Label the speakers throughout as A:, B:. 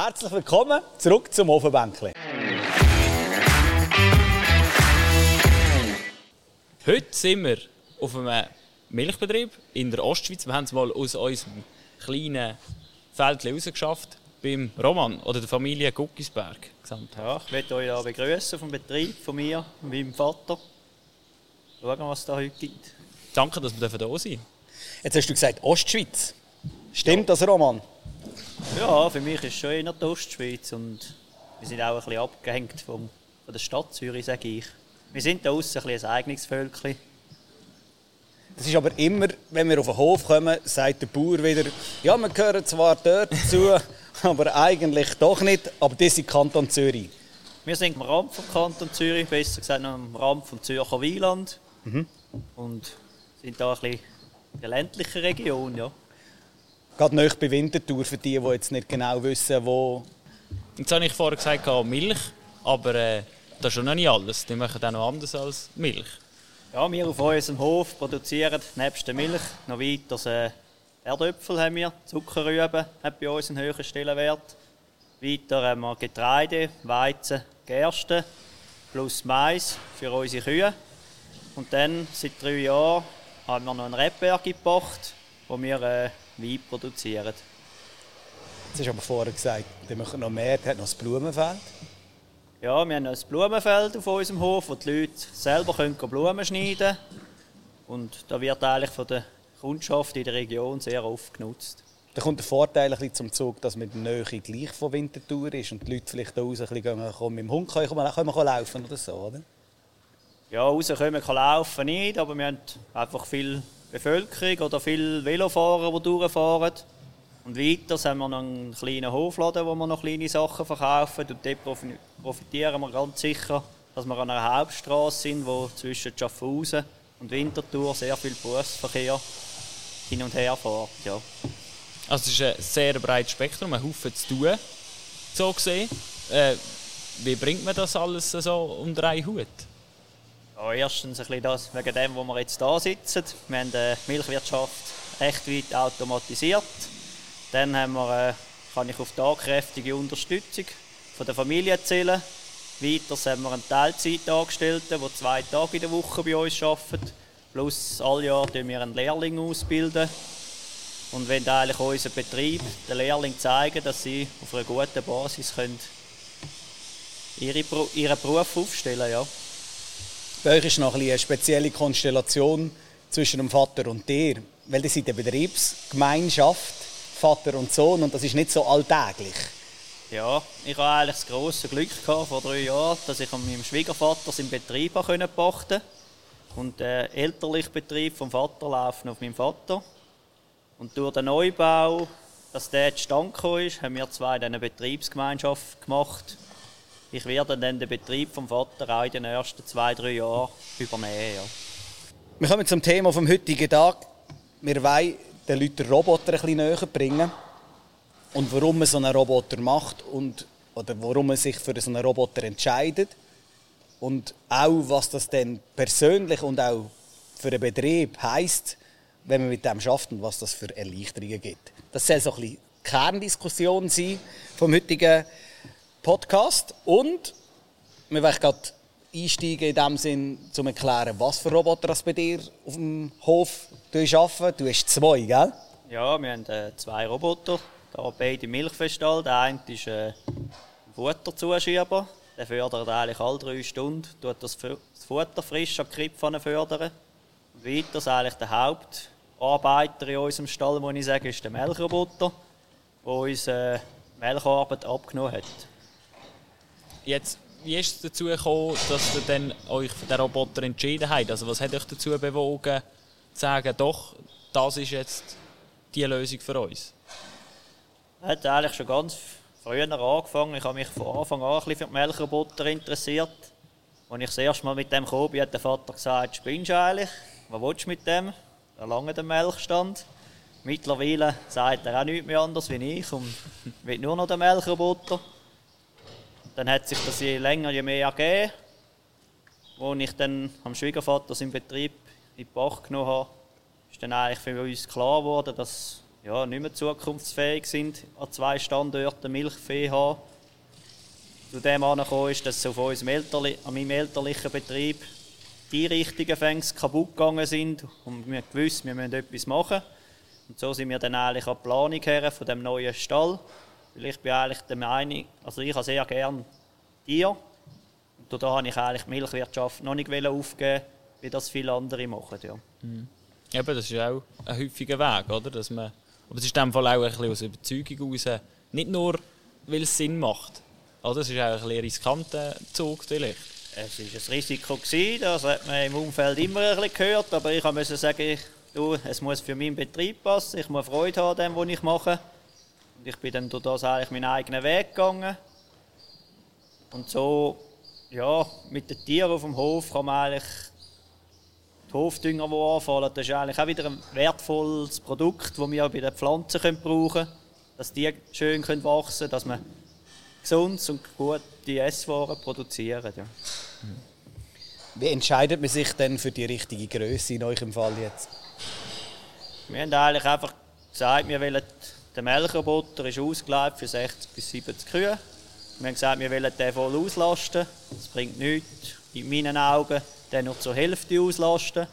A: Herzlich willkommen zurück zum Ofenbänkli.
B: Heute sind wir auf einem Milchbetrieb in der Ostschweiz. Wir haben es mal aus unserem kleinen Feld rausgeschafft beim Roman oder der Familie Guckisberg.
C: Ja, ich möchte euch begrüßen auf dem Betrieb von mir und meinem Vater. Schauen, was es da heute gibt.
B: Danke, dass wir hier sind.
A: Jetzt hast du gesagt Ostschweiz. Stimmt das, Roman?
C: Ja, für mich ist es schon eher die Ostschweiz und wir sind auch ein bisschen abgehängt vom, von der Stadt Zürich, sage ich. Wir sind da außen ein, ein eigenes Völkchen.
A: Das ist aber immer, wenn wir auf den Hof kommen, sagt der Bauer wieder, ja, wir gehören zwar dort dazu, aber eigentlich doch nicht, aber das ist Kanton Zürich.
C: Wir sind am Rand vom Kanton Zürich, besser gesagt am Rand vom Zürcher Wieland. Mhm. Und sind da ein bisschen in der ländlichen Region, ja.
A: Gerade nicht bei Winterthur, für die, die jetzt nicht genau wissen, wo...
B: Jetzt habe ich vorher gesagt, Milch, aber äh, das ist schon noch nicht alles. Die machen auch noch anders als Milch.
C: Ja, wir auf unserem Hof produzieren nebst der Milch noch weiter äh, Erdöpfel haben wir, Zuckerrüben hat bei uns einen höheren Stellenwert. Weiter haben wir Getreide, Weizen, Gerste plus Mais für unsere Kühe. Und dann, seit drei Jahren, haben wir noch einen Rebberg gebracht, wo wir äh, Wein produzieren.
A: Hast du aber vorher gesagt, wir machen noch mehr, hat noch das Blumenfeld.
C: Ja, wir haben noch ein Blumenfeld auf unserem Hof, wo die Leute selber können Blumen schneiden können. Und da wird eigentlich von der Kundschaft in der Region sehr oft genutzt.
A: Da kommt der Vorteil ein bisschen zum Zug, dass man in der Nähe gleich von Winterthur ist und die Leute vielleicht da raus ein bisschen gehen, komm, mit dem Hund können, können, können wir laufen oder so, oder?
C: Ja, raus können wir laufen nicht, aber wir haben einfach viel Bevölkerung oder viele Velofahrer, die durchfahren. Und weiter haben wir noch einen kleinen Hofladen, wo wir noch kleine Sachen verkaufen. Und dort profitieren wir ganz sicher, dass wir an einer Hauptstraße sind, wo zwischen Schaffhausen und Winterthur sehr viel Berufsverkehr hin und her fährt. Ja.
B: Also es ist ein sehr breites Spektrum, ein Haufen zu tun, so gesehen. Äh, wie bringt man das alles so unter einen Hut?
C: Ja, erstens ein das, wegen dem, wo wir jetzt da sitzen. Wir haben die Milchwirtschaft recht weit automatisiert. Dann haben wir, äh, kann ich auf tagkräftige Unterstützung von der Familie zählen. Weiter haben wir einen Teilzeitangestellten, der zwei Tage in der Woche bei uns arbeitet. Plus alle Jahr bilden wir einen Lehrling ausbilden. Und wenn eigentlich unser Betrieb den Lehrling zeigen, dass sie auf einer guten Basis können ihre, ihren Beruf aufstellen können. Ja.
A: Bei euch ist noch ein eine spezielle Konstellation zwischen dem Vater und dir, weil ihr seid eine Betriebsgemeinschaft, Vater und Sohn, und das ist nicht so alltäglich.
C: Ja, ich hatte eigentlich das grosse Glück gehabt, vor drei Jahren, dass ich an meinem Schwiegervater seinen Betrieb pachten konnte. Und der elterliche Betrieb vom Vater läuft auf meinem Vater. Und durch den Neubau, dass der zustande gekommen ist, haben wir zwei eine Betriebsgemeinschaft gemacht ich werde dann den Betrieb vom Vater auch in den ersten zwei, drei Jahren übernehmen. Ja.
A: Wir kommen zum Thema vom heutigen Tag. Wir wollen den Leuten Roboter ein bisschen näher bringen. Und warum man so einen Roboter macht und oder warum man sich für so einen Roboter entscheidet. Und auch, was das denn persönlich und auch für den Betrieb heisst, wenn man mit dem schafft und was das für Erleichterungen gibt. Das soll so ein bisschen Kerndiskussion sein vom heutigen Podcast und wir wollen gerade einsteigen in dem Sinn, um zu erklären, was für Roboter das bei dir auf dem Hof arbeiten. Du hast zwei, gell?
C: Ja, wir haben äh, zwei Roboter. Da beide Milchfestall. Der eine ist äh, ein Futterzuschieber. Der fördert eigentlich alle drei Stunden, tut das Futter frisch an die Krippe fördern. Und weiter ist eigentlich der Hauptarbeiter in unserem Stall, muss ich sagen, ist der Melkroboter, der uns äh, Melkarbeit abgenommen hat.
B: Jetzt, wie ist es dazu gekommen, dass ihr dann euch für den Roboter entschieden habt? Also was hat euch dazu bewogen, zu sagen, doch, das ist jetzt die Lösung für uns?
C: Ich hat eigentlich schon ganz früher angefangen. Ich habe mich von Anfang an ein bisschen für die Melkroboter interessiert. Als ich das erste Mal mit dem kam, hat der Vater gesagt, spinnst du eigentlich? Was willst du mit dem? Da lange der Melkstand. Mittlerweile sagt er auch nichts mehr anders wie ich und will nur noch den Melkroboter. Dann hat sich das je länger, je mehr ergeben. Als ich dann am Schwiegervater seinen Betrieb in die Bach genommen habe, ist dann eigentlich für uns klar geworden, dass ja, nicht mehr zukunftsfähig sind, an zwei Standorten Milchvieh haben. Zu dem angekommen ist, dass auf Elterli an meinem elterlichen Betrieb die Einrichtungen fängs kaputt gegangen sind und wir gewusst, wir müssen etwas machen. Und so sind wir dann eigentlich an die Planung her von dem neuen Stall. Weil ich bin eigentlich der Meinung, also ich habe sehr gerne Tiere. Und da habe ich eigentlich die Milchwirtschaft noch nicht aufgeben, wie das viele andere machen. Ja.
B: Mhm. Eben, das ist auch ein häufiger Weg, oder? Dass man, aber es ist in dem Fall auch ein bisschen aus Überzeugung heraus, nicht nur, weil es Sinn macht. Oder? Es ist auch ein, riskanter Zug vielleicht.
C: Es war ein Risiko, gewesen, das hat man im Umfeld immer ein bisschen gehört, aber ich musste sagen, du, es muss für meinen Betrieb passen, ich muss Freude haben dem, was ich mache. Und ich bin dann durch das eigentlich meinen eigenen Weg gegangen. Und so, ja, mit den Tieren auf dem Hof kann man eigentlich die Hofdünger, die anfallen, das ist eigentlich auch wieder ein wertvolles Produkt, das wir bei den Pflanzen brauchen können, dass die schön wachsen können, dass man gesund und gute Esswaren produzieren. Ja.
A: Wie entscheidet man sich denn für die richtige Größe in eurem Fall jetzt?
C: Wir haben eigentlich einfach gesagt, wir wollen, der Melkerbutter ist ausgelegt für 60 bis 70 Kühe. Wir haben gesagt, wir wollen den voll auslasten. Das bringt nichts, in meinen Augen, den nur zur Hälfte auslasten.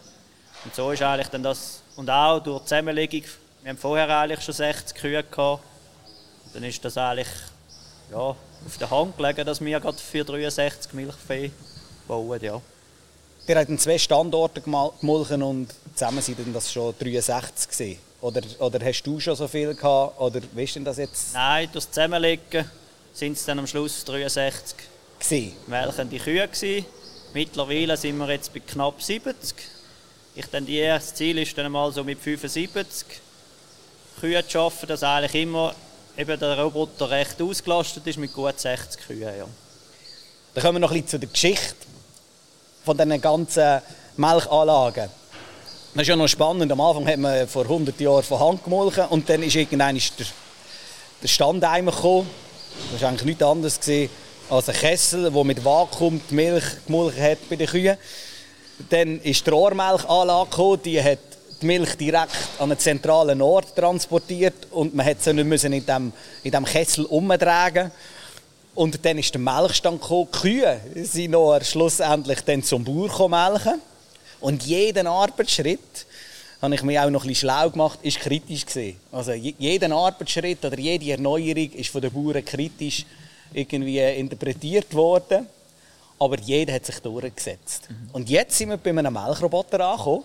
C: Und so ist eigentlich dann das, und auch durch die Zusammenlegung, wir haben vorher eigentlich schon 60 Kühe gehabt. Dann ist das eigentlich ja, auf der Hand gelegen, dass wir gerade für 63 Milchvieh bauen. Ja.
A: Ihr habt zwei Standorte gemolken und zusammen sind das schon 63 gewesen. Oder, oder hast du schon so viel gehabt? Oder wie ist denn das jetzt?
C: Nein, durch das Zusammenlegen sind es dann am Schluss 63 gewesen. melkende Kühe gewesen. Mittlerweile sind wir jetzt bei knapp 70. Ich die, das Ziel ist dann mal so mit 75 Kühen zu arbeiten, dass eigentlich immer eben der Roboter recht ausgelastet ist mit gut 60 Kühen. Ja.
A: Dann kommen wir noch ein bisschen zu der Geschichte von diesen ganzen Melkanlagen. Das ist ja noch spannend. Am Anfang hat man vor 100 Jahren von Hand gemolken und dann ist irgendwann der, der Standeimer gekommen. Das war eigentlich nichts anderes als ein Kessel, der mit Vakuum die Milch gemolken hat bei den Kühen. Dann ist die Rohrmilchanlage die hat die Milch direkt an einen zentralen Ort transportiert und man musste sie nicht müssen in diesem in dem Kessel umtragen. Und dann ist der Melkstand gekommen. Die Kühe sind noch schlussendlich dann zum Bauer melken. Und jeden Arbeitsschritt, habe ich mir auch noch ein bisschen schlau gemacht, ist kritisch gesehen. Also jeder Arbeitsschritt oder jede Erneuerung ist von den Bauern kritisch irgendwie interpretiert worden. Aber jeder hat sich durchgesetzt. Mhm. Und jetzt sind wir bei einem Melkroboter angekommen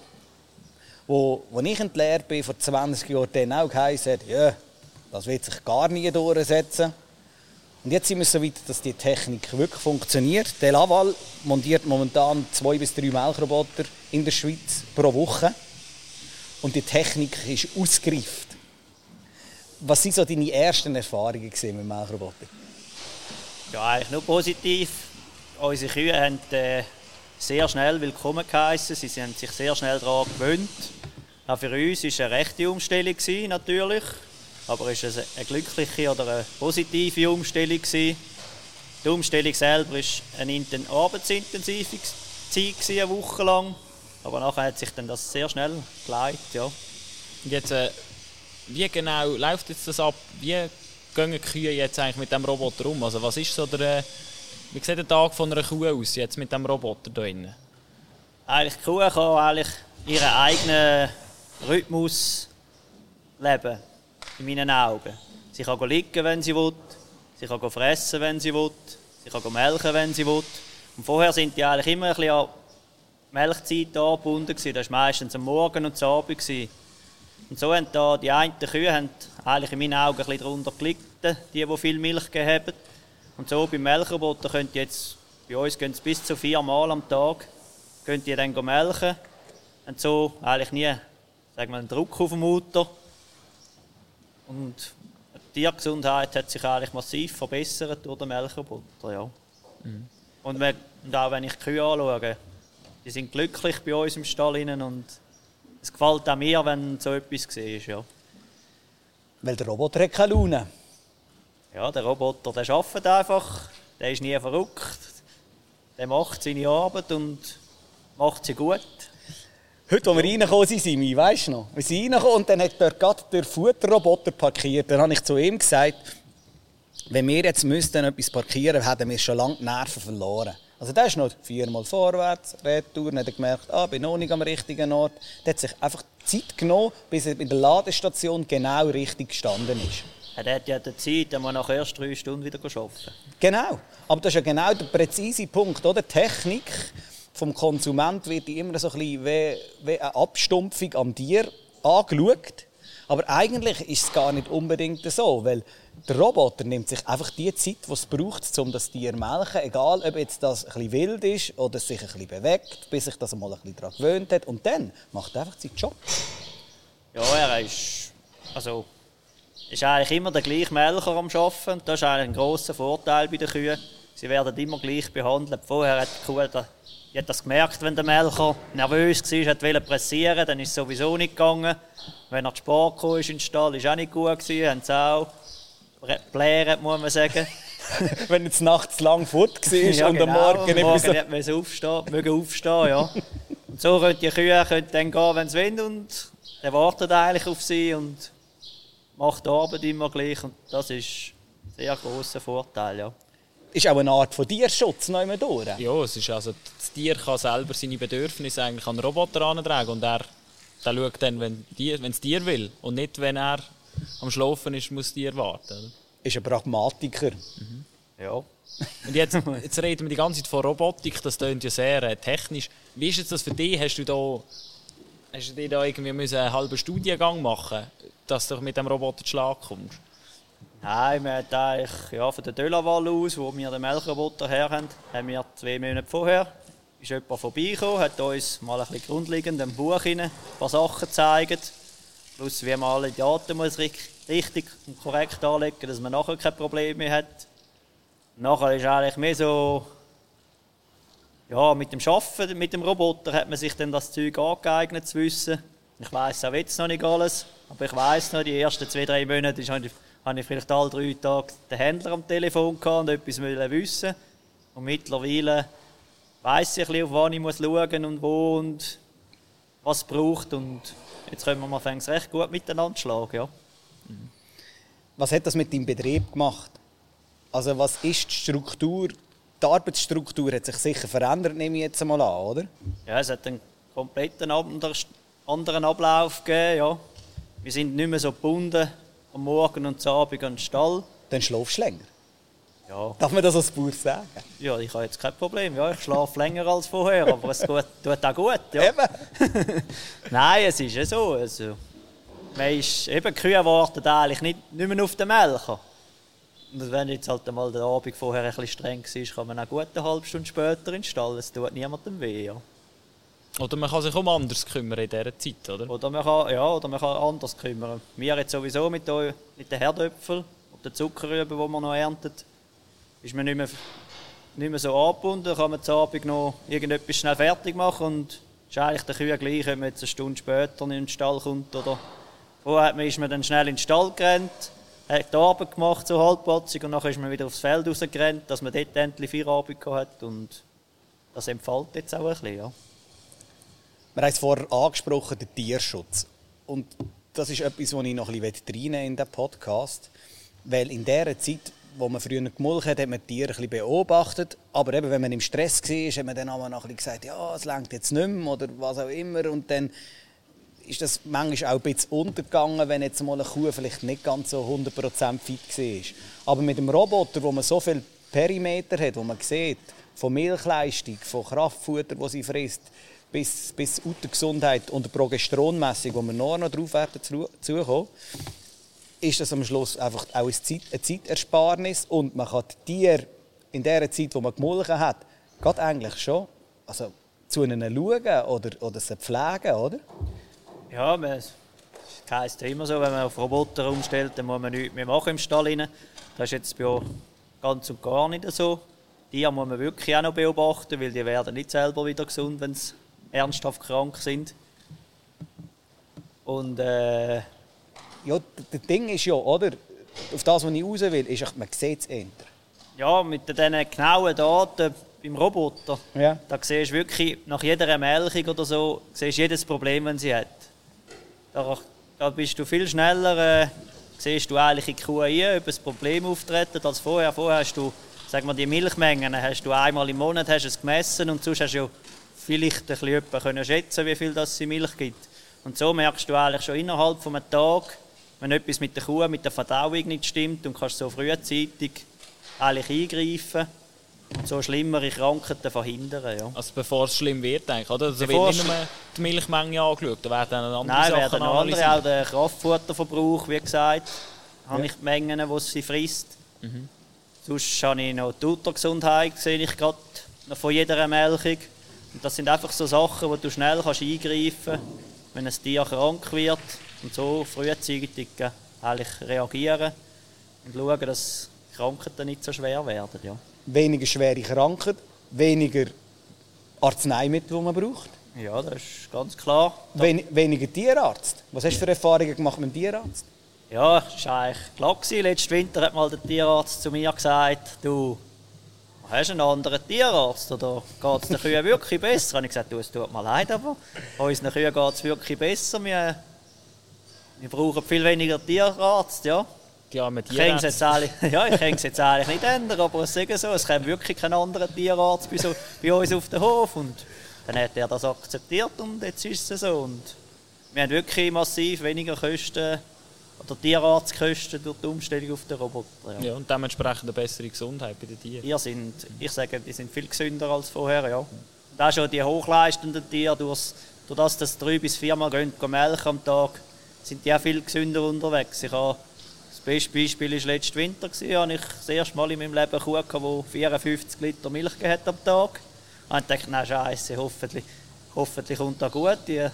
A: wo, wo ich in der Lehre bin, vor 20 Jahren, dann auch geheißen hat, ja, das wird sich gar nie durchsetzen. Und jetzt sind wir so weit, dass die Technik wirklich funktioniert. Der Laval montiert momentan zwei bis drei Melkroboter in der Schweiz pro Woche. Und die Technik ist ausgereift. Was waren so deine ersten Erfahrungen mit dem Melkroboter?
C: Ja, eigentlich nur positiv. Unsere Kühe haben äh, sehr schnell willkommen geheißen. Sie haben sich sehr schnell daran gewöhnt. Auch für uns war es eine rechte Umstellung, natürlich. Aber es war eine glückliche oder eine positive Umstellung. Die Umstellung selber war eine arbeitsintensive Zeit, eine Woche lang. Aber nachher hat sich dann das sehr schnell geleitet. Ja. Und
B: jetzt, äh, wie genau läuft jetzt das ab? Wie gehen die Kühe jetzt eigentlich mit dem Roboter um? Also was ist so der, äh, wie sieht der Tag von einer Kuh aus jetzt mit dem Roboter da drin?
C: Eigentlich die Kuh kann eigentlich ihren eigenen Rhythmus leben, in meinen Augen. Sie kann liegen, wenn sie will, sie kann fressen, wenn sie will, sie kann melken, wenn sie will. Und vorher sind die eigentlich immer ein bisschen an Melkzeit angebunden. Das war meistens am Morgen und am Abend. Und so haben da die einen Kühe haben eigentlich in meinen Augen ein bisschen darunter gelitten, die, die viel Milch gegeben. Und so beim Melkroboter könnt ihr jetzt, bei uns gehen es bis zu vier Mal am Tag, könnt ihr dann melken. Und so eigentlich nie sagen wir, einen Druck auf dem Motor. Und die Tiergesundheit hat sich eigentlich massiv verbessert durch den Melkerbutter. Ja. Mhm. Und, wir, und, auch wenn ich die Kühe anschaue, die sind glücklich bei uns im Stall und es gefällt auch mir, wenn so etwas ist. Ja.
A: Weil der Roboter hat keine Laune.
C: Ja, der Roboter der arbeitet einfach, der ist nie verrückt. Der macht seine Arbeit und macht sie gut.
A: Heute, als wir reingekommen sind, sind wir, weißt du noch? Wir sind reingekommen und dann hat dort gerade der Futterroboter parkiert. Dann habe ich zu ihm gesagt, wenn wir jetzt müssten etwas parkieren, hätten wir schon lange die Nerven verloren. Also der ist noch viermal vorwärts, Retour, hat er gemerkt, ah, bin noch nicht am richtigen Ort. Der hat sich einfach Zeit genommen, bis er in der Ladestation genau richtig gestanden ist.
C: Er hat ja die Zeit, dann muss nach erst drei Stunden wieder arbeiten.
A: Genau. Aber das ist ja genau der präzise Punkt, oder? Technik vom Konsument wird immer so ein bisschen wie, wie eine Abstumpfung am Tier angeschaut. Aber eigentlich ist es gar nicht unbedingt so, weil der Roboter nimmt sich einfach die Zeit, die es braucht, um das Tier zu melken, egal ob jetzt das bisschen wild ist oder sich bisschen bewegt, bis sich das mal ein daran gewöhnt hat. Und dann macht er einfach seinen Job.
C: Ja, er ist, also, ist eigentlich immer der gleiche Melker am Arbeiten. Das ist eigentlich ein grosser Vorteil bei den Kühen. Sie werden immer gleich behandelt. Vorher hat die Kuh ich habe das gemerkt, wenn der Melker nervös war, wollte pressieren, dann ist es sowieso nicht gegangen. Wenn er zu Sport kam in den Stall, war auch nicht gut. Gewesen, haben sie auch blären, muss man sagen.
A: wenn es nachts lang fort war ja, und
C: genau,
A: am Morgen
C: nicht mehr so... Aufstehen, mögen aufstehen, ja. Und so können die Kühe können dann gehen, wenn sie wollen und er wartet eigentlich auf sie und macht die Arbeit immer gleich und das ist ein sehr grosser Vorteil, ja
A: ist auch eine Art von Tierschutz noch immer durch.
B: Ja, es ist also, das Tier kann selber seine Bedürfnisse eigentlich an den Roboter antragen und er der schaut dann, wenn, die, wenn das Tier will und nicht, wenn er am Schlafen ist, muss das Tier warten. Oder?
A: Ist ein Pragmatiker. Mhm.
C: Ja.
B: Und jetzt, jetzt reden wir die ganze Zeit von Robotik, das klingt ja sehr äh, technisch. Wie ist jetzt das für dich? Hast du da, hast du dir da irgendwie einen halben Studiengang machen dass du mit dem Roboter zu Schlag kommst?
C: Nein, wir haben eigentlich ja, von der Delaval aus, wo wir den Melkroboter her haben, haben wir zwei Monate vorher ist jemand vorbeigekommen, hat uns mal ein bisschen grundlegend im Buch rein, ein paar Sachen gezeigt. Plus, wie man alle Daten muss richtig und korrekt anlegen dass man nachher keine Probleme hat. Nachher ist eigentlich mehr so, ja, mit dem Arbeiten mit dem Roboter hat man sich dann das Zeug angeeignet zu wissen. Ich weiß auch jetzt noch nicht alles, aber ich weiß noch, die ersten zwei, drei Monate ist habe ich vielleicht alle drei Tage den Händler am Telefon und etwas wissen Und mittlerweile weiß ich ein bisschen, auf wann ich muss schauen und wo und was es braucht. Und jetzt können wir mal recht gut miteinander schlagen. Ja.
A: Was hat das mit deinem Betrieb gemacht? Also was ist die Struktur? Die Arbeitsstruktur hat sich sicher verändert, nehme ich jetzt mal an, oder?
C: Ja, es hat einen kompletten anderen Ablauf gegeben. Ja. Wir sind nicht mehr so gebunden am Morgen und am Abend an den Stall.
A: Dann schlafst du länger?
C: Ja.
A: Darf man das als Bauer sagen?
C: Ja, ich habe jetzt kein Problem. Ja, ich schlafe länger als vorher, aber es tut, tut auch gut. Ja.
A: Eben.
C: Nein, es ist ja so. Also, man ist, eben, Kühe warten eigentlich nicht, nicht mehr auf den Melker. Und wenn jetzt halt einmal der Abend vorher ein bisschen streng war, kann man auch gut eine halbe Stunde später in den Stall. Es tut niemandem weh. Ja.
B: Oder man kann sich um anders kümmern in dieser Zeit, oder?
C: Oder man kann, ja, oder man kann anders kümmern. Wir jetzt sowieso mit, den Herdöpfeln und den Zuckerrüben, die man noch erntet, ist man nicht mehr, nicht mehr so angebunden. Kann man zu Abend noch irgendetwas schnell fertig machen und ist eigentlich der Kühe gleich, wenn man jetzt eine Stunde später in den Stall kommt. Oder vorher ist man dann schnell in den Stall gerannt, hat die Arbeit gemacht, so halbpatzig, und dann ist man wieder aufs Feld rausgerannt, dass man dort endlich Feierabend hat und das entfällt jetzt auch ein bisschen, ja.
A: Wir haben es vorher angesprochen, den Tierschutz. Und das ist etwas, was ich noch ein bisschen reinnehmen in diesen Podcast. Weil in dieser Zeit, wo man früher gemulcht hat, hat man die Tiere ein bisschen beobachtet. Aber eben, wenn man im Stress war, hat man dann auch noch ein bisschen gesagt, ja, es längt jetzt nicht mehr oder was auch immer. Und dann ist das manchmal auch ein bisschen untergegangen, wenn jetzt mal eine Kuh vielleicht nicht ganz so 100% fit war. Aber mit dem Roboter, wo man so viel Perimeter hat, wo man sieht, von Milchleistung, von Kraftfutter, das sie frisst, bis, bis die Gesundheit und die Progesteronmessung, wo wir noch, noch drauf werden zukommen, ist das am Schluss einfach auch eine, Zeit, eine Zeitersparnis und man kann die Tiere in der Zeit, wo man gemolken hat, geht eigentlich schon also, zu ihnen schauen oder, oder sie pflegen, oder?
C: Ja, es heisst immer so, wenn man auf Roboter umstellt, dann muss man nichts mehr machen im Stall. Rein. Das ist jetzt bei ganz und gar nicht so. Die muss man wirklich auch noch beobachten, weil die werden nicht selber wieder gesund, wenn sie ernsthaft krank sind. Und äh,
A: ja, das Ding ist ja, oder? Auf das, was ich raus will, ist, man sieht es eher.
C: Ja, mit diesen genauen Daten beim Roboter,
A: Ja.
C: da siehst du wirklich nach jeder Melkung oder so, siehst du jedes Problem, das sie hat. Da, da bist du viel schneller, äh, siehst du eigentlich in die Kuh ein, ob ein Problem auftritt als vorher. Vorher hast du, sagen wir, die Milchmengen hast du einmal im Monat hast es gemessen und sonst hast du ja vielleicht ein bisschen jemanden können schätzen, wie viel das in Milch gibt. Und so merkst du eigentlich schon innerhalb von einem Tag, wenn etwas mit der Kuh, mit der Verdauung nicht stimmt und kannst so frühzeitig eigentlich eingreifen und so schlimmere Krankheiten verhindern. Ja.
B: Also bevor es schlimm wird, eigentlich, oder? Also
C: Bevor
B: wird nicht nur die Milchmenge angeschaut, da werden dann andere
C: Nein,
B: Sachen
C: werden andere, auch der Kraftfutterverbrauch, wie gesagt, habe ich die Mengen, die sie frisst.
B: Mhm.
C: Sonst habe ich noch die Uttergesundheit, sehe ich gerade noch von jeder Melkung. Und das sind einfach so Sachen, wo du schnell kannst eingreifen kannst, wenn ein Tier krank wird und so frühzeitig äh, eigentlich reagieren und schauen, dass Krankheiten nicht so schwer werden. Ja.
A: Weniger schwere Krankheit, weniger Arzneimittel, die man braucht.
C: ja, das ist ganz klar.
A: Wen weniger Tierarzt. Was hast du für Erfahrungen gemacht mit dem Tierarzt?
C: Ja, das war eigentlich klar. Letzten Winter hat mal der Tierarzt zu mir gesagt, du hast du einen anderen Tierarzt oder geht es den Kühen wirklich besser? Und ich gesagt, du, es tut mir leid, aber unseren Kühen geht es wirklich besser. Wir, wir brauchen viel weniger Tierarzt, ja.
B: Ja, mit
C: Ich kann es jetzt eigentlich, ja, ich kann es jetzt eigentlich nicht ändern, aber es ist so, es kommt wirklich kein anderer Tierarzt bei, so, bei uns auf den Hof und dann hat er das akzeptiert und jetzt ist es so. Und wir haben wirklich massiv weniger Kosten oder Tierarztkosten durch die Umstellung auf den Roboter. Ja.
B: Ja, und dementsprechend eine bessere Gesundheit bei den Tieren.
C: Ihr sind, ich sage, die sind viel gesünder als vorher, ja. Und auch schon die hochleistenden Tiere, durch, durch das, dass drei bis viermal gehen, gehen melken am Tag, sind die auch viel gesünder unterwegs. Ich habe, das beste Beispiel war letzten Winter. Da habe ich das erste Mal in meinem Leben Kuh, gehabt, die 54 Liter Milch hat am Tag. Und ich dachte, nein, Scheiße, hoffentlich, hoffentlich kommt das gut. Die,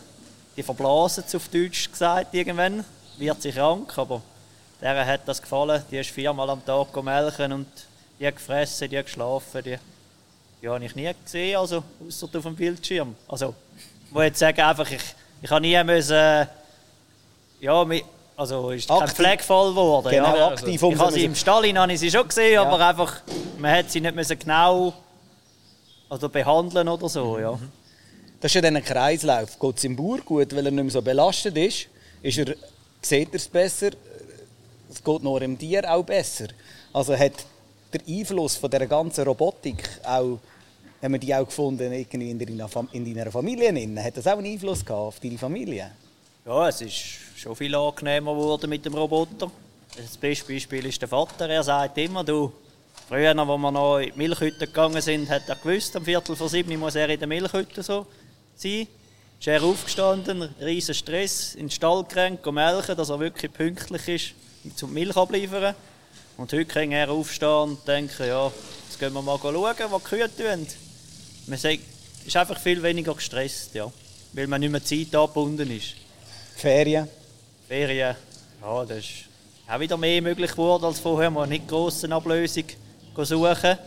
C: die verblasen es auf Deutsch gesagt irgendwann, wird sie krank, aber der hat das gefallen. Die ist viermal am Tag melken und die hat gefressen, die hat geschlafen. Die, die habe ich nie gesehen, also außer auf dem Bildschirm. Also, ich muss jetzt sagen, einfach, ich, ich habe nie müssen, ja, mi- also ist kein
A: Aktiv-
C: Pflegefall geworden.
A: Genau,
C: ja.
A: aktiv
C: Ich habe sie im Stall habe ich sie schon gesehen, aber einfach, man hat sie nicht müssen genau also behandeln oder so, ja.
A: Das ist ja dann ein Kreislauf. Geht es im Bauer gut, weil er nicht mehr so belastet ist, ist er, sieht er es besser, es geht nur im Tier auch besser. Also hat der Einfluss von der ganzen Robotik auch, haben wir die auch gefunden irgendwie in deiner, in deiner Familie, drin? hat das auch einen Einfluss gehabt auf deine Familie?
C: Ja, es ist schon viel angenehmer geworden mit dem Roboter. Das beste Beispiel ist der Vater. Er sagt immer, du, früher, als wir noch in die Milchhütte gegangen sind, hat er gewusst, am Viertel vor sieben muss er in der Milchhütte so sein. Ist er aufgestanden, riesen Stress, in den Stall gerannt, melken, dass er wirklich pünktlich ist, zum Milch abliefern. Und heute kann er aufstehen und denken, ja, jetzt gehen wir mal schauen, was die Kühe tun. Man sagt, ist einfach viel weniger gestresst, ja, weil man nicht mehr Zeit angebunden ist.
A: Ferien?
C: Ferien, ja, das ist auch wieder mehr möglich geworden als vorher. Man nicht grosse Ablösung suchen.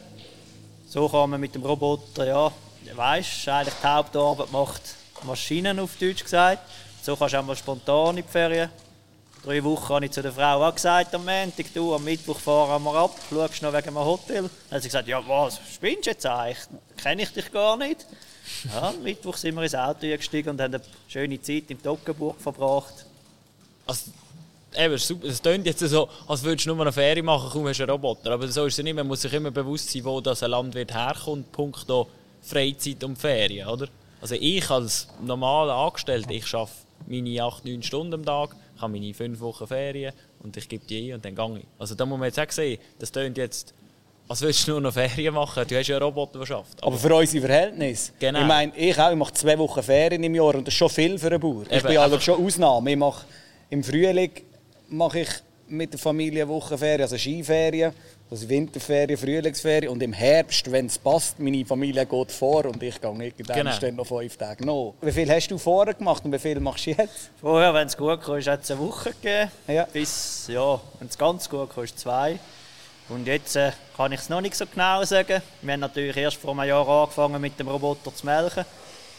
C: So kann man mit dem Roboter, ja, weißt, eigentlich die Hauptarbeit macht Maschinen auf Deutsch gesagt. So kannst du auch mal spontan in die Ferien. Drei Wochen habe ich zu der Frau auch gesagt, am Montag, du, am Mittwoch fahren wir ab, schaust noch wegen einem Hotel. Dann hat sie gesagt, ja was, spinnst du jetzt eigentlich? Kenne ich dich gar nicht. Ja, am Mittwoch sind wir ins Auto gestiegen und haben eine schöne Zeit in Toggenburg verbracht.
B: Also, eben, es klingt jetzt so, als würdest du nur eine Ferie machen, kaum hast du einen Roboter. Aber so ist es nicht. Man muss sich immer bewusst sein, wo das ein Land wird herkommt, punkto Freizeit und Ferien, oder? Also ich als normaler Angestellter, ich arbeite meine 8, 9 Stunden am Tag, ich habe meine 5 Wochen Ferien und ich gebe die ein und dann gehe ich. Also da muss man jetzt auch sehen, das klingt jetzt, als würdest du nur noch Ferien machen. Du hast ja einen Roboter, der schafft.
A: Aber für unsere Verhältnisse.
B: Genau.
A: Ich meine, ich auch, ich mache zwei Wochen Ferien im Jahr und das ist schon viel für einen Bauer. ich
B: Eben,
A: bin aber
B: einfach-
A: schon Ausnahme. Ich mache, Im Frühling mache ich mit der Familie Wochenferien, also Skiferien, also Winterferien, Frühlingsferien und im Herbst, wenn es passt, meine Familie geht vor und ich gehe irgendwann
B: Genau.
A: dann noch fünf Tage noch. Wie viel hast du vorher gemacht und wie viel machst du jetzt?
C: Vorher, wenn es gut kam, hat es eine Woche gegeben.
A: Ja.
C: Bis, ja, wenn es ganz gut kam, zwei. Und jetzt äh, kann ich es noch nicht so genau sagen. Wir haben natürlich erst vor einem Jahr angefangen, mit dem Roboter zu melken.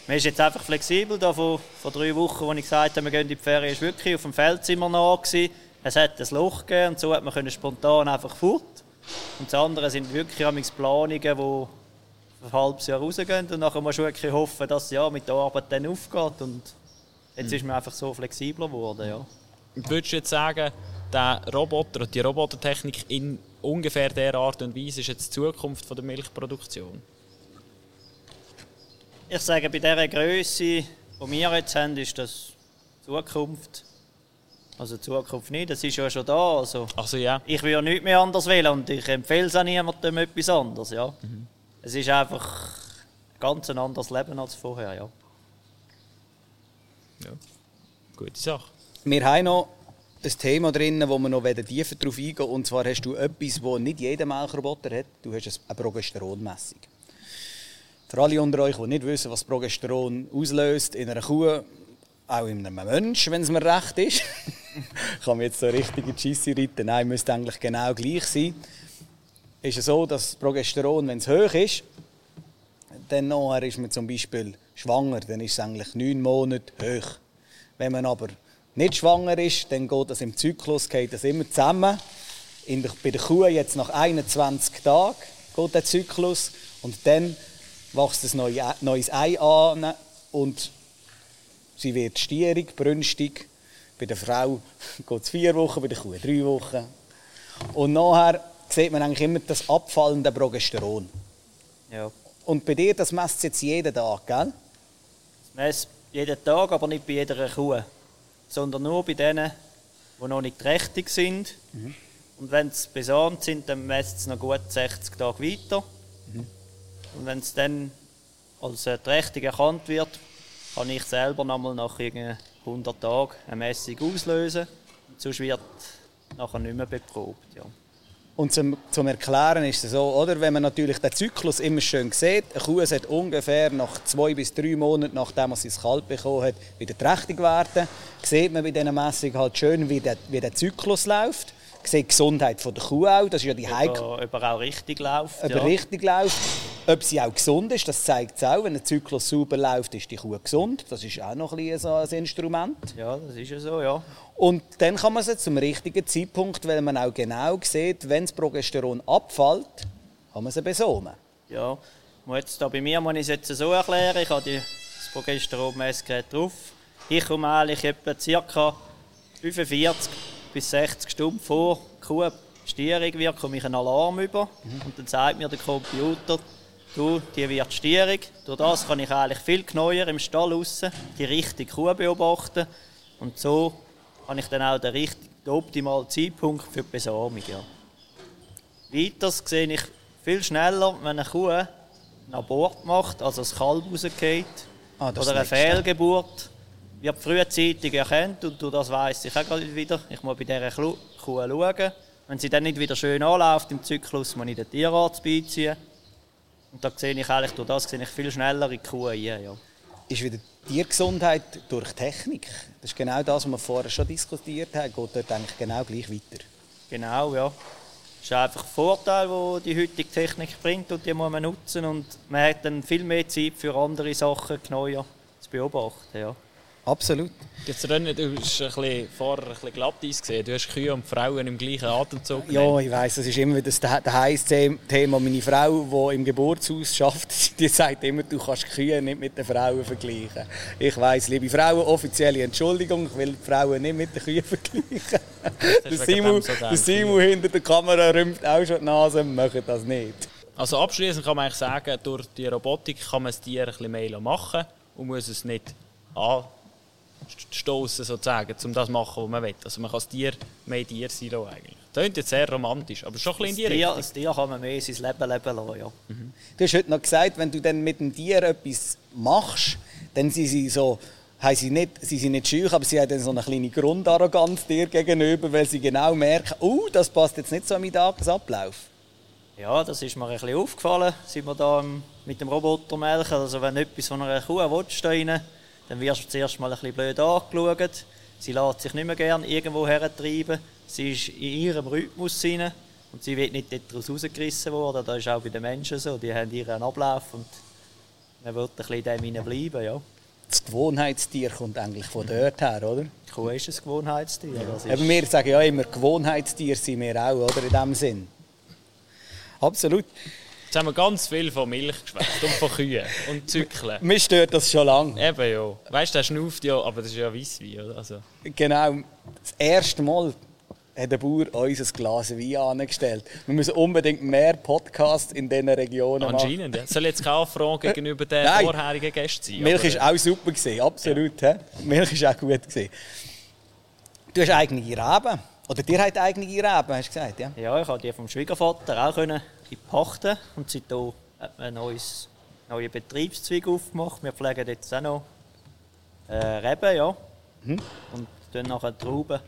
C: Man ist jetzt einfach flexibel. Da vor, vor drei Wochen, als ich gesagt habe, wir gehen in die Ferien, ist wirklich auf dem Feld sind wir nah gewesen. Es hat ein Loch gegeben und so hat man können spontan einfach fort. Und das andere sind wirklich amigs Planungen, die ein halbes Jahr rausgehen und nachher musst du wirklich hoffen, dass ja mit der Arbeit dann aufgeht und jetzt ist man einfach so flexibler geworden, ja.
B: Würdest du jetzt sagen, der Roboter und die Robotertechnik in ungefähr der Art und Weise ist jetzt die Zukunft von der Milchproduktion?
C: Ich sage, bei dieser Größe, die wir jetzt haben, ist das Zukunft. Also Zukunft nicht, das ist ja schon da. Also,
B: Also ja,
C: ich will ja nichts mehr anders wählen und ich empfehle es auch niemandem etwas anderes. Ja. Es ist einfach ein ganz anderes Leben als vorher. Ja.
B: ja. gute Sache.
A: Wir haben noch ein Thema drin, wo wir noch tiefer darauf eingehen Und zwar hast du etwas, das nicht jeder Melkroboter hat. Du hast eine Progesteronmessung. Für alle unter euch, die nicht wissen, was Progesteron auslöst in einer Kuh, auch in einem Menschen, wenn es mir recht ist. Kann man jetzt so richtig in die reiten? Nein, müsste eigentlich genau gleich sein. Ist es so, dass Progesteron, wenn es hoch ist, dann nachher ist man zum Beispiel schwanger, dann ist es eigentlich neun Monate hoch. Wenn man aber nicht schwanger ist, dann geht das im Zyklus geht das immer zusammen. In der, bei der Kuh jetzt nach 21 Tagen geht der Zyklus und dann wächst ein neues Ei- neues Ei an und sie wird stierig, brünstig. Bei der Frau geht es vier Wochen, bei der Kuh drei Wochen. Und nachher sieht man eigentlich immer das abfallende Progesteron.
C: Ja.
A: Und bei dir, das messt jetzt jeden Tag, gell?
C: Das messt jeden Tag, aber nicht bei jeder Kuh. Sondern nur bei denen, die noch nicht trächtig sind. Und wenn sie besamt sind, dann messt es noch gut 60 Tage weiter. Und wenn es dann als äh, trächtig erkannt wird, kann ich selber nochmal nach irgendwie 100 Tagen eine Messung auslösen. Sonst wird nachher nicht mehr beprobt. Ja.
A: Und zum, zum Erklären ist es so, oder? Wenn man natürlich den Zyklus immer schön sieht, eine Kuh sollte ungefähr nach zwei bis drei Monaten, nachdem sie das Kalb bekommen hat, wieder trächtig werden. Sieht man bei diesen Messungen halt schön, wie der, wie der Zyklus läuft. Sieht die Gesundheit von der Kuh auch, das ist ja die Heik
C: Ob, er- ob er auch richtig läuft.
A: ob
C: ja.
A: richtig läuft. Ob sie auch gesund ist, das zeigt es auch. Wenn der Zyklus sauber läuft, ist die Kuh gesund. Das ist auch noch ein, so ein Instrument.
C: ja, das ist ja so, ja.
A: Und dann kann man sie zum richtigen Zeitpunkt, weil man auch genau sieht, wenn das Progesteron abfällt, kann man sie besomen.
C: Ja, jetzt da bei mir muss ich es jetzt so erklären. Ich habe die- das Progesteronmessgerät drauf. Ich komme eigentlich etwa ca. 45 bis 60 Stunden vor die Kuh stierig wird, komme ich einen Alarm über. Und dann sagt mir der Computer, du, die wird stierig. Durch das kann ich eigentlich viel genauer im Stall raus die richtige Kuh beobachten. Und so habe ich dann auch den, richtigen, den optimalen Zeitpunkt für die Besamung. Ja. Weiters sehe ich viel schneller, wenn eine Kuh einen Abort macht, also das Kalb rausgeht,
A: Ah, das
C: oder eine. Fehlgeburt, wird frühzeitig erkannt und durch das weiss ich auch gerade wieder, ich muss bei dieser Kuh schauen. Wenn sie dann nicht wieder schön anläuft im Zyklus, muss ich den Tierarzt beiziehen. Und da sehe ich eigentlich, durch das sehe ich viel schneller in die Kuh. Ja.
A: Ist wieder Tiergesundheit durch Technik. Das ist genau das, was wir vorher schon diskutiert haben. Geht dort eigentlich genau gleich weiter.
C: Genau, ja. Das ist einfach ein Vorteil, den die heutige Technik bringt und die muss man nutzen und man hat dann viel mehr Zeit für andere Sachen genauer zu beobachten. Ja.
A: Absolut.
B: Jetzt René, du hast ein bisschen, vorher ein bisschen glatt gesehen. Du hast Kühe und Frauen im gleichen Atemzug
A: Ja,
B: genannt.
A: ich weiß, das ist immer wieder das das heiße Thema. Meine Frau, die im Geburtshaus schafft, die sagt immer, du kannst Kühe nicht mit den Frauen vergleichen. Ich weiß, liebe Frauen, offizielle Entschuldigung, ich will die Frauen nicht mit den Kühen vergleichen. Der Simu,
B: so
A: der Simu hinter der Kamera rümpft auch schon die Nase, machen das nicht.
B: Also abschließend kann man eigentlich sagen, durch die Robotik kann man das Tier ein bisschen mehr machen und muss es nicht anstoßen, sozusagen, um das zu machen, was man will. Also man kann das Tier mehr Tier sein lassen, eigentlich. Das klingt jetzt sehr romantisch, aber schon ein
C: Das
B: bisschen in die
C: Tier,
B: Richtung.
C: das Tier kann man mehr sein Leben leben lassen. Ja.
A: Du hast heute noch gesagt, wenn du dann mit dem Tier etwas machst, dann sind sie so, haben sie nicht, sie sind nicht scheu, aber sie haben dann so eine kleine Grundarroganz dir gegenüber, weil sie genau merken, oh, das passt jetzt nicht so an meinen Tagesablauf.
C: ja, das ist mir ein bisschen aufgefallen, seit wir da mit dem Roboter melken. Also wenn etwas von einer Kuh willst, da rein, dann wirst du zuerst mal ein bisschen blöd angeschaut. Sie lässt sich nicht mehr gerne irgendwo hertreiben. Sie ist in ihrem Rhythmus rein und sie wird nicht daraus rausgerissen worden. Das ist auch bei den Menschen so. Die haben ihren Ablauf und man will ein bisschen in dem hinein bleiben. Ja.
A: Das Gewohnheitstier kommt eigentlich von dort her, oder?
C: Die Kuh ist ein Gewohnheitstier. Das ist
A: Eben wir sagen ja immer, Gewohnheitstier sind wir auch, oder? In dem Sinn. Absolut.
B: Jetzt haben wir ganz viel von Milch geschwätzt und von Kühen und Zyklen.
A: Mir stört das schon lange.
B: Eben ja. Weißt du, der schnauft ja, aber das ist ja Weisswein, oder? Also,
A: Genau. Das erste Mal hat der Bauer uns ein Glas Wein angestellt. Wir müssen unbedingt mehr Podcasts in diesen Regionen machen.
B: anscheinend. Ja. Soll jetzt keine Anfrage gegenüber den
A: Nein.
B: vorherigen Gästen sein?
A: Milch war auch super, gewesen, absolut. hä? Milch war auch gut. Gewesen. Du hast eigene Reben. Oder dir hat eigene Reben, hast du gesagt, ja?
C: Ja, ich konnte die vom Schwiegervater auch können in pachten und seitdem hat man ein neues, neue Betriebszweig aufgemacht. Wir pflegen jetzt auch noch äh, Reben, ja. Und dann nachher Trauben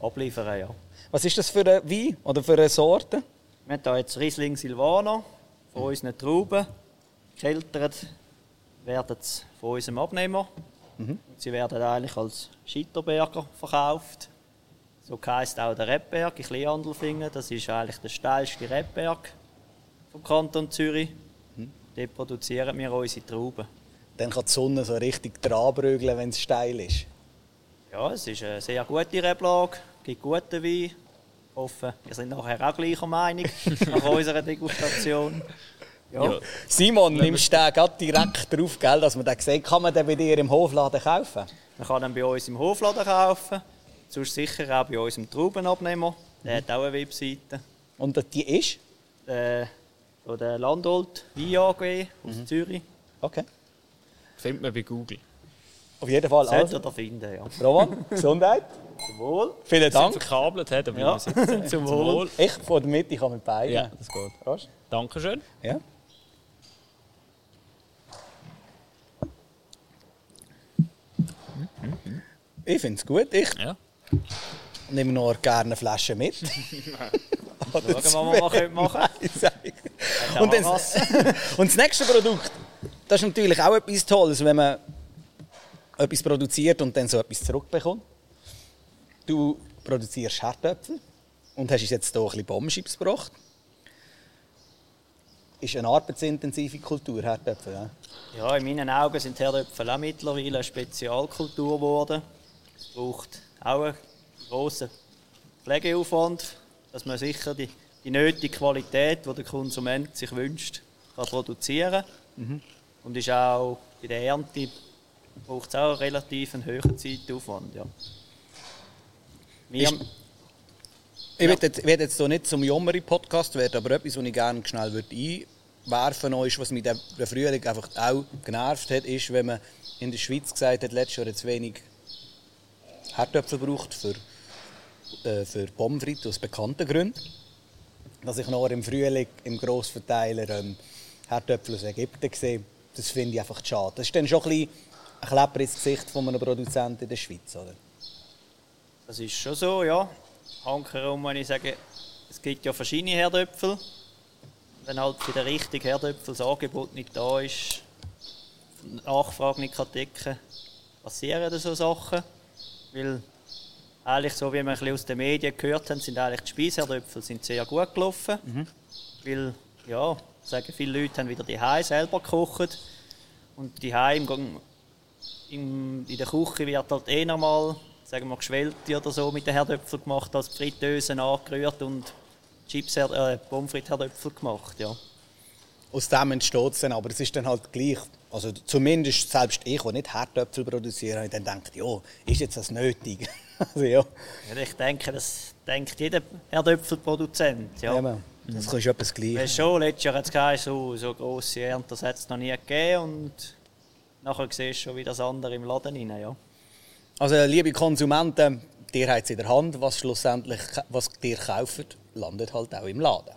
C: abliefern, ja.
A: Was ist das für ein Wein oder für eine Sorte?
C: Wir haben hier jetzt Riesling Silvaner von unseren Trauben. Gekeltert werden sie von unserem Abnehmer. Und sie werden eigentlich als Scheiterberger verkauft. So heisst auch der Rebberg in Kleinhandelfingen. Das ist eigentlich der steilste Rebberg vom Kanton Zürich. Dort produzieren wir unsere Trauben.
A: Dann kann die Sonne so richtig dranbrügeln, wenn es steil ist.
C: Ja, es ist eine sehr gute Reblage, gibt guten Wein. Ich hoffe, wir sind nachher auch gleicher Meinung nach unserer Degustation. Ja.
B: Ja.
A: Simon, nimmst du den gerade direkt drauf, gell, dass man den sieht? Kann man den bei dir im Hofladen kaufen?
C: Man kann ihn bei uns im Hofladen kaufen. Sonst sicher auch bei unserem Traubenabnehmer. Der hat auch eine Webseite.
A: Und die ist?
C: Der, von der Landolt Wein AG aus Zürich.
A: Okay.
B: Findet man bei Google.
A: Auf jeden Fall.
C: Sollte
A: Also,
C: finden, ja.
A: Roman, Gesundheit.
C: Zum Wohl.
A: Vielen
B: Sind
A: Dank.
B: verkabelt, hat, aber
C: Ja.
B: wir sitzen.
C: Zum
B: Zum
C: Wohl.
A: Ich von der Mitte kann mit beiden.
B: Ja, das geht.
A: Prost.
B: Dankeschön.
A: Ja. Ich finde es gut. Ich
B: Ja.
A: Nehme noch gerne eine Flasche mit.
C: Schauen wir mal, was wir machen können.
A: und,
C: was?
A: und das nächste Produkt, das ist natürlich auch etwas Tolles, wenn man etwas produziert und dann so etwas zurückbekommt. Du produzierst Herdöpfel und hast uns jetzt hier ein bisschen Bombenschips gebracht. Ist eine arbeitsintensive Kultur, Herdöpfel. Ja?
C: Ja, in meinen Augen sind Herdöpfel auch mittlerweile eine Spezialkultur geworden. Es braucht auch einen grossen Pflegeaufwand, dass man sicher die, die nötige Qualität, die der Konsument sich wünscht, kann produzieren Und ist auch bei der Ernte braucht es auch einen relativ hohen Zeitaufwand. Ja. Wir,
A: Ist- Ich ich will jetzt hier nicht zum Jommeri-Podcast werden, aber etwas, was ich gerne schnell würde einwerfen würde, was mich der Frühling einfach auch genervt hat, ist, wenn man in der Schweiz gesagt hat, letztes Jahr jetzt wenig Herdöpfel braucht für, äh, für Pommes frites aus bekannten Gründen. Dass ich noch im Frühling im Grossverteiler ähm, Herdöpfel aus Ägypten sehe, das finde ich einfach schade. Das ist dann schon ein, bisschen ein Klepper ins Gesicht von einem Produzenten in der Schweiz. Oder?
C: Das ist schon so, ja. Hankerum, wenn ich sage, es gibt ja verschiedene Herdöpfel. Wenn halt für den richtigen Herdöpfel das Angebot nicht da ist, die Nachfrage nicht kann decken passieren so Sachen. Weil eigentlich, so wie wir ein bisschen aus den Medien gehört haben, sind eigentlich die Speisherdöpfel sind sehr gut gelaufen. Weil, ja, sagen viele Leute haben wieder die Hai selber gekocht. Und die Hai im, im, in der Küche wird halt eher mal, sagen wir, geschwellte oder so mit den Herdöpfeln gemacht, als Fritteusen angerührt und Chips, äh, Pommes frites Herdöpfel gemacht, ja.
A: aus dem entsteht es dann, aber es ist dann halt gleich, also zumindest selbst ich, der nicht Herdöpfel produziere, habe ich dann gedacht, ja, ist jetzt das nötig? also ja,
C: ja. Ich denke, das denkt jeder Herdöpfelproduzent, ja.
A: eben, das ist etwas gleich.
C: schon, letztes Jahr hat es keine so, so grosse Ernte, das hat es noch nie gegeben und nachher siehst du schon wieder das andere im Laden rein, ja.
A: Also liebe Konsumenten, ihr habt es in der Hand, was schlussendlich, was ihr kauft, landet halt auch im Laden.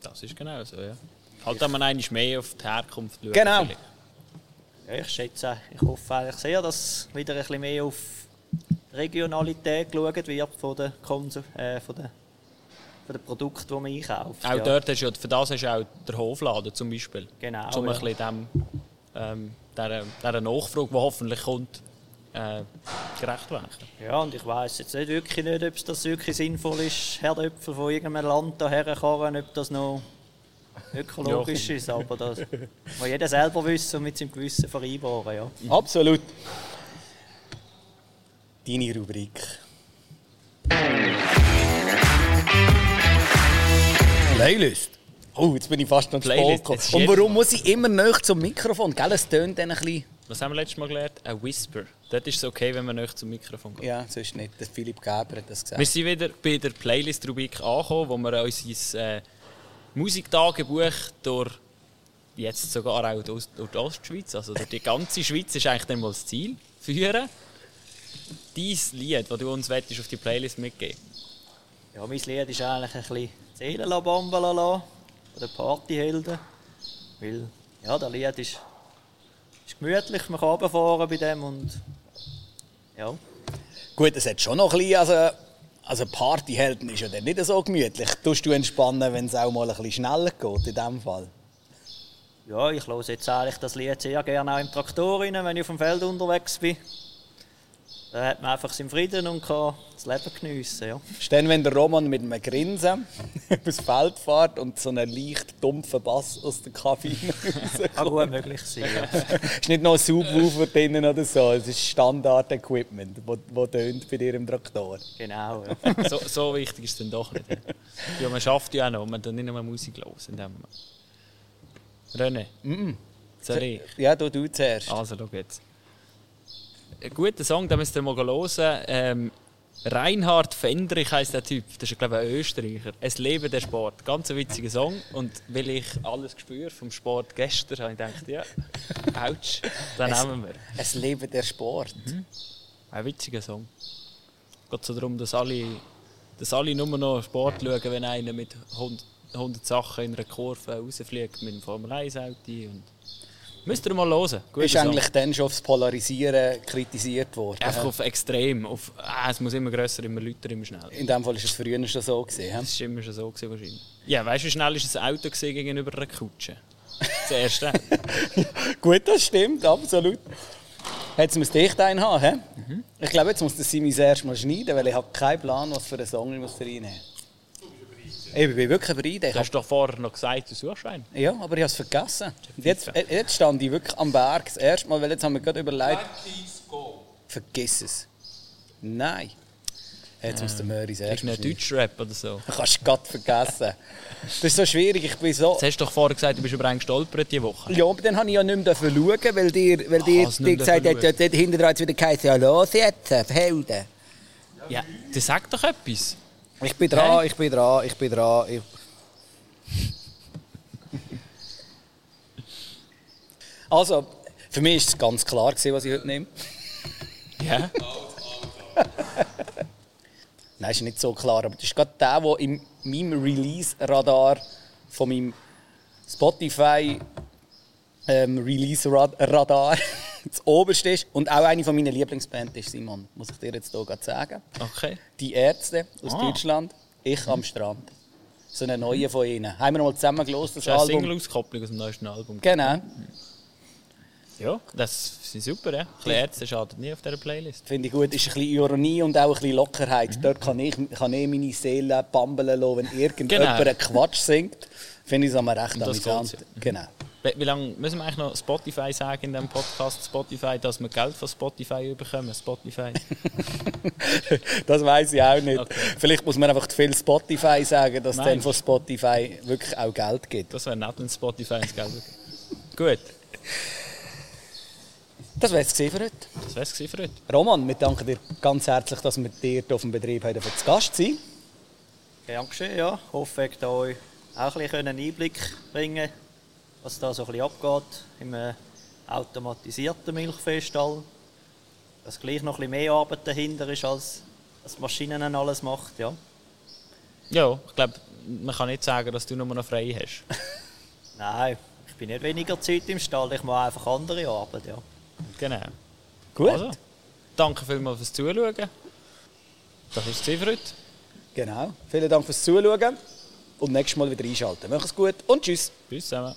B: Das ist genau so, ja. Halt, wenn man eigentlich mehr auf die Herkunft schaut.
A: Genau.
B: vielleicht.
C: Ja, ich schätze, ich hoffe eigentlich sehr, dass wieder ein bisschen mehr auf Regionalität geschaut wird von den, Konsum äh, von den, von den Produkten, die man einkauft.
B: Auch
C: ja.
B: dort hast du, für das hast du auch den Hofladen zum Beispiel.
C: Genau,
B: Um
C: ja.
B: ein bisschen dem, ähm, dieser, dieser Nachfrage, die hoffentlich kommt, äh, gerecht werden.
C: Ja, und ich weiß jetzt nicht wirklich nicht, ob es das wirklich sinnvoll ist, Herdöpfel von irgendeinem Land hierher karren, ob das noch ökologisch ist. Aber das muss jeder selber wissen und mit seinem Gewissen vereinbaren. Ja.
A: Absolut. Deine Rubrik. Playlist. Oh, jetzt bin ich fast noch zu
B: Playlist,
A: Und warum muss ich immer näher zum Mikrofon? Gell, es tönt dann ein bisschen...
B: Was haben wir letztes Mal gelernt? Ein Whisper. Dort ist es okay, wenn man nicht zum Mikrofon geht.
A: Ja, sonst nicht. Der Philipp Geber hat das gesagt.
B: Wir sind wieder bei der Playlist-Rubrik angekommen, wo wir unser äh, Musiktagebuch durch jetzt sogar auch durch die Ostschweiz, also durch die ganze Schweiz ist eigentlich dann mal das Ziel, führen. Dein Lied, das du uns willst, auf die Playlist mitgeben
C: Ja, mein Lied ist eigentlich ein bisschen Seelenlabamba von den Partyhelden. Weil, ja, der Lied ist, ist gemütlich, man kann runterfahren bei dem und ja.
A: Gut, es hat schon noch ein bisschen... Also, also Partyhelden ist ja dann nicht so gemütlich. Tust du entspannen, wenn es auch mal ein bisschen schneller geht, in dem Fall?
C: Ja, ich höre jetzt eigentlich das Lied sehr gerne auch im Traktor rein, wenn ich auf dem Feld unterwegs bin. Da hat man einfach seinen Frieden und kann das Leben geniessen. Ja.
A: Ist dann, wenn der Roman mit einem Grinsen übers Feld fährt und so einen leicht dumpfen Bass aus der Kabine rauskommt.
C: Kann gut möglich sein. Ja.
A: ist nicht noch ein Subwoofer drinnen oder so. Es ist Standard-Equipment, das wo tönt bei dir im Traktor.
C: Genau. Ja.
B: so, so wichtig ist es dann doch nicht. Ja, man schafft ja auch noch, man tut nicht nur Musik los in dem Moment. René, soll ich?
A: Ja, du, du zuerst.
B: Also, schau jetzt. Ein guter Song, den müsst ihr mal hören. Ähm, Reinhard Fendrich heisst der Typ. Das ist, glaube ich, ein Österreicher. Es lebe der Sport. Ganz ein witziger Song. Und weil ich alles gespürt vom Sport gestern, habe ich gedacht, ja, ouch, den nehmen wir.
A: Es lebe der Sport.
B: Ein witziger Song. Es geht so darum, dass alle, dass alle nur noch Sport schauen, wenn einer mit 100, 100 Sachen in einer Kurve rausfliegt mit dem Formel 1 Auto. Und Müsst ihr mal hören. Guter
A: Ist
B: Song.
A: eigentlich dann schon aufs Polarisieren kritisiert worden.
B: Einfach auf extrem. Auf, ah, es muss immer grösser, immer lauter, immer schneller.
A: In dem Fall ist es früher schon so gesehen.
B: Das war immer schon so gewesen, wahrscheinlich. Ja, weißt du, wie schnell ist ein Auto gewesen gegenüber einer Kutsche? Das erste.
A: Gut, das stimmt, absolut. Jetzt muss ich einen haben. He? Ich glaube, jetzt muss der Simi das erste Mal schneiden, weil ich habe keinen Plan, was für einen Song ich muss reinnehmen muss. Ich bin wirklich bereit. Ich
B: Du hast doch vorher noch gesagt, du suchst einen.
A: ja, aber ich habe es vergessen. Jetzt, jetzt stand ich wirklich am Berg das erste Mal, weil jetzt haben wir gerade überlegt. Vergiss es. Nein. Jetzt muss der Möri das
B: Hast
A: erste
B: du einen. Deutschrap oder so?
A: Du kannst es gerade vergessen. Das ist so schwierig. Ich bin so...
B: Jetzt hast du doch vorher gesagt, du bist über einen gestolpert diese Woche.
A: Ja, aber dann habe ich ja nicht mehr schauen, weil dir, weil dir, dir gesagt hat, dort hinten wieder geheißen, ja los jetzt, Helden.
B: Ja, dann sag doch etwas.
A: Ich bin dran,
B: Hä?
A: ich bin dran, ich bin dran. Ich... Also, für mich war es ganz klar, gewesen, was ich heute nehme.
B: Ja?
A: Nein, ist nicht so klar, aber das ist gerade der, der in meinem Release-Radar von meinem Spotify ähm, Release-Radar das oberste ist und auch eine von meinen Lieblingsbands ist, Simon, muss ich dir jetzt hier gerade sagen.
B: Okay.
A: Die Ärzte aus
B: Ah.
A: Deutschland, ich am Strand. So eine neue von ihnen. Haben wir mal zusammen gelost, das
B: Das ist
A: Album.
B: Single-Auskopplung aus dem neuesten Album.
A: Genau.
B: Ja, das ist super, ja. Ein bisschen Ärzte schadet nie auf dieser Playlist.
A: Finde ich gut. Ist ein bisschen Ironie und auch ein bisschen Lockerheit. Dort kann ich, kann ich meine Seele bambeln lassen, wenn irgendjemand
B: Genau.
A: einen Quatsch singt. Finde ich es aber recht amüsant.
B: geht's
A: Genau.
B: Wie, lange müssen wir eigentlich noch Spotify sagen in diesem Podcast? Spotify, dass wir Geld von Spotify bekommen? Spotify.
A: Das weiß ich auch nicht.
B: Okay.
A: Vielleicht muss man einfach zu viel Spotify sagen, dass es
B: Nein.
A: dann von Spotify wirklich auch Geld gibt.
B: Das wäre nett, wenn Spotify ins Geld gibt. Gut,
A: Das wäre es für heute.
B: das gewesen für heute.
A: Roman, wir danken dir ganz herzlich, dass wir dir hier auf dem Betrieb haben, zu Gast sein.
C: Gern geschehen, ja. Ich hoffe, ich euch auch ein bisschen einen Einblick bringen, was da so ein bisschen abgeht im äh, automatisierten Milchviehstall. Dass gleich noch ein bisschen mehr Arbeit dahinter ist, als die Maschinen alles macht, ja.
B: Ja, ich glaube, man kann nicht sagen, dass du nur noch frei hast.
C: Nein, ich bin nicht weniger Zeit im Stall, ich mache einfach andere Arbeit, ja.
B: Genau.
A: Gut.
B: Also, danke vielmals fürs Zuschauen. Das war es für heute.
A: Genau. Vielen Dank fürs Zuschauen und nächstes Mal wieder einschalten. Mach es gut und tschüss.
B: Tschüss zusammen.